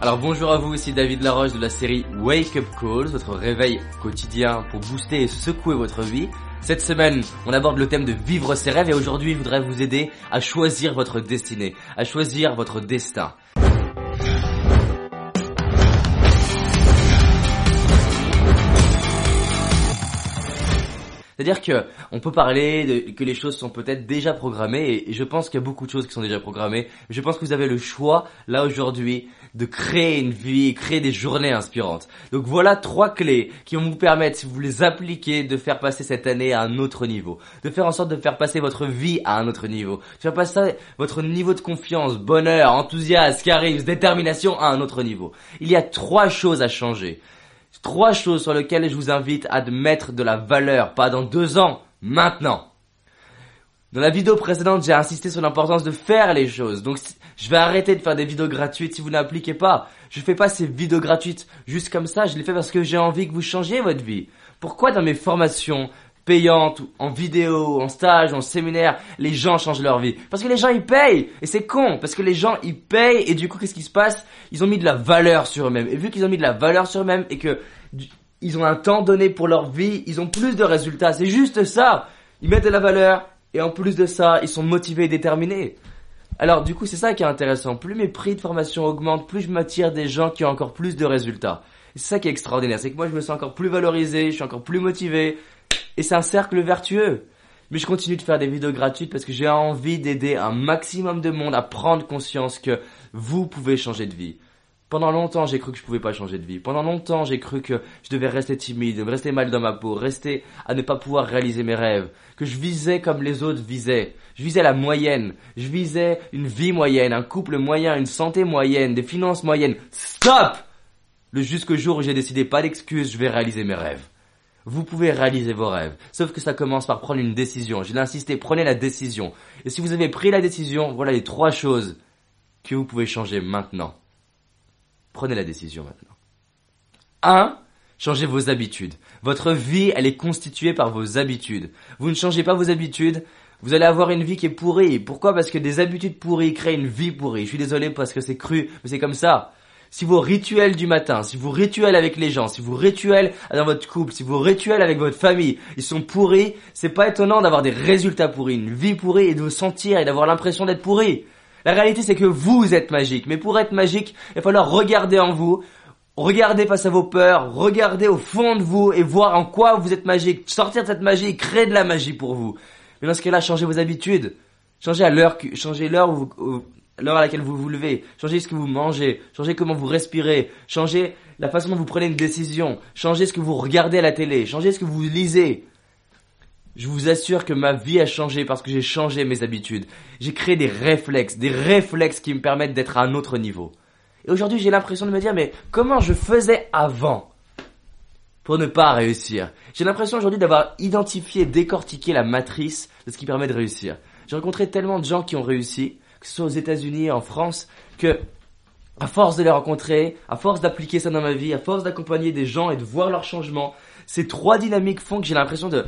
Alors bonjour à vous, ici David Laroche de la série Wake Up Calls, votre réveil quotidien pour booster et secouer votre vie. Cette semaine, on aborde le thème de vivre ses rêves et aujourd'hui, je voudrais vous aider à choisir votre destinée, à choisir votre destin. C'est-à-dire que on peut parler que les choses sont peut-être déjà programmées et, je pense qu'il y a beaucoup de choses qui sont déjà programmées. Je pense que vous avez le choix là aujourd'hui de créer une vie, créer des journées inspirantes. Donc voilà trois clés qui vont vous permettre, si vous les appliquez, de faire passer cette année à un autre niveau, de faire en sorte de faire passer votre vie à un autre niveau, de faire passer votre niveau de confiance, bonheur, enthousiasme, charisme, détermination à un autre niveau. Il y a trois choses à changer. Trois choses sur lesquelles je vous invite à mettre de la valeur, pas dans deux ans, maintenant. Dans la vidéo précédente, j'ai insisté sur l'importance de faire les choses. Donc, je vais arrêter de faire des vidéos gratuites si vous n'appliquez pas. Je fais pas ces vidéos gratuites juste comme ça. Je les fais parce que j'ai envie que vous changiez votre vie. Pourquoi dans mes formations, payante, en vidéo, en stage, en séminaire, les gens changent leur vie. Parce que les gens ils payent et c'est con parce que les gens ils payent et du coup qu'est-ce qui se passe? Ils ont mis de la valeur sur eux-mêmes et vu qu'ils ont mis de la valeur sur eux-mêmes et que ils ont un temps donné pour leur vie, ils ont plus de résultats. C'est juste ça. Ils mettent de la valeur et en plus de ça, ils sont motivés et déterminés. Alors du coup, c'est ça qui est intéressant. Plus mes prix de formation augmentent, plus je m'attire des gens qui ont encore plus de résultats. C'est ça qui est extraordinaire, c'est que moi je me sens encore plus valorisé, je suis encore plus motivé, et c'est un cercle vertueux. Mais je continue de faire des vidéos gratuites parce que j'ai envie d'aider un maximum de monde à prendre conscience que vous pouvez changer de vie. Pendant longtemps, j'ai cru que je pouvais pas changer de vie. Pendant longtemps, j'ai cru que je devais rester timide, rester mal dans ma peau, rester à ne pas pouvoir réaliser mes rêves, que je visais comme les autres visaient. Je visais la moyenne, je visais une vie moyenne, un couple moyen, une santé moyenne, des finances moyennes. Stop! Le jusqu'au jour où j'ai décidé pas d'excuses, je vais réaliser mes rêves. Vous pouvez réaliser vos rêves. Sauf que ça commence par prendre une décision. Je l'ai insisté, prenez la décision. Et si vous avez pris la décision, voilà les trois choses que vous pouvez changer maintenant. Prenez la décision maintenant. 1. Changez vos habitudes. Votre vie, elle est constituée par vos habitudes. Vous ne changez pas vos habitudes, vous allez avoir une vie qui est pourrie. Pourquoi? Parce que des habitudes pourries créent une vie pourrie. Je suis désolé parce que c'est cru, mais c'est comme ça si vos rituels du matin, si vos rituels avec les gens, si vos rituels dans votre couple, si vos rituels avec votre famille, ils sont pourris, c'est pas étonnant d'avoir des résultats pourris, une vie pourrie et de vous sentir et d'avoir l'impression d'être pourri. La réalité c'est que vous êtes magique, mais pour être magique, il va falloir regarder en vous, regarder face à vos peurs, regarder au fond de vous et voir en quoi vous êtes magique, sortir de cette magie, créer de la magie pour vous. Mais dans ce cas-là, changez vos habitudes. Changez à l'heure, changez l'heure où vous, l'heure à laquelle vous vous levez, changez ce que vous mangez, changez comment vous respirez, changez la façon dont vous prenez une décision, changez ce que vous regardez à la télé, changez ce que vous lisez. Je vous assure que ma vie a changé parce que j'ai changé mes habitudes. J'ai créé des réflexes, des réflexes qui me permettent d'être à un autre niveau. Et aujourd'hui, j'ai l'impression de me dire, mais comment je faisais avant pour ne pas réussir? J'ai l'impression aujourd'hui d'avoir identifié, décortiqué la matrice de ce qui permet de réussir. J'ai rencontré tellement de gens qui ont réussi, que ce soit aux États-Unis, en France, que à force de les rencontrer, à force d'appliquer ça dans ma vie, à force d'accompagner des gens et de voir leur changement, ces trois dynamiques font que j'ai l'impression de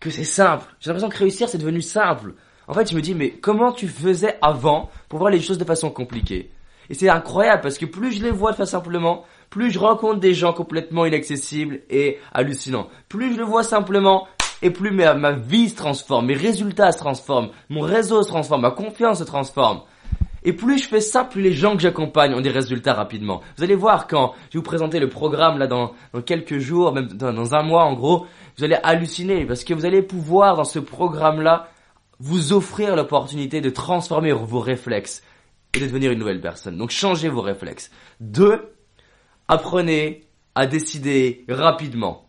que c'est simple. J'ai l'impression que réussir c'est devenu simple. En fait, je me dis mais comment tu faisais avant pour voir les choses de façon compliquée? Et c'est incroyable parce que plus je les vois de façon simplement, plus je rencontre des gens complètement inaccessibles et hallucinants. Plus je le vois simplement, et plus ma, vie se transforme, mes résultats se transforment, mon réseau se transforme, ma confiance se transforme. Et plus je fais ça, plus les gens que j'accompagne ont des résultats rapidement. Vous allez voir quand je vais vous présenter le programme là dans, quelques jours, même dans, un mois en gros, vous allez halluciner parce que vous allez pouvoir dans ce programme là vous offrir l'opportunité de transformer vos réflexes et de devenir une nouvelle personne. Donc changez vos réflexes. Deux, apprenez à décider rapidement.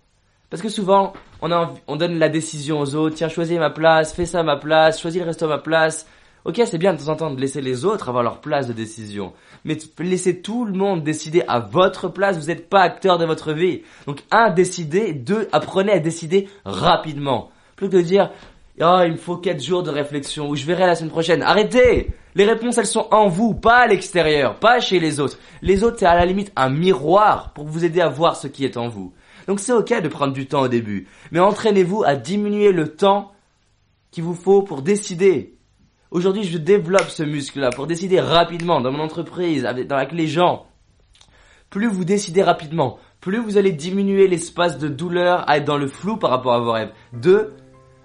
Parce que souvent, on, on donne la décision aux autres, tiens, choisis ma place, fais ça à ma place, choisis le resto à ma place. Ok, c'est bien de temps en temps de laisser les autres avoir leur place de décision. Mais laissez tout le monde décider à votre place, vous n'êtes pas acteur de votre vie. Donc, un, décidez, deux, apprenez à décider rapidement. Plus que de dire, oh, il me faut quatre jours de réflexion, ou je verrai la semaine prochaine. Arrêtez! Les réponses, elles sont en vous, pas à l'extérieur, pas chez les autres. Les autres, c'est à la limite un miroir pour vous aider à voir ce qui est en vous. Donc c'est ok de prendre du temps au début, mais entraînez-vous à diminuer le temps qu'il vous faut pour décider. Aujourd'hui, je développe ce muscle-là pour décider rapidement dans mon entreprise, avec, les gens. plus vous décidez rapidement, plus vous allez diminuer l'espace de douleur à être dans le flou par rapport à vos rêves. Deux,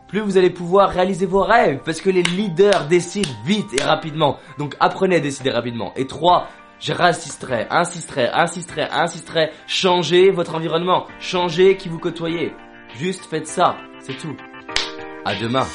plus vous allez pouvoir réaliser vos rêves parce que les leaders décident vite et rapidement. Donc apprenez à décider rapidement. Et trois, je insisterai, insisterai, insisterai, insisterai. Changez votre environnement. Changez qui vous côtoyez. Juste faites ça. C'est tout. À demain.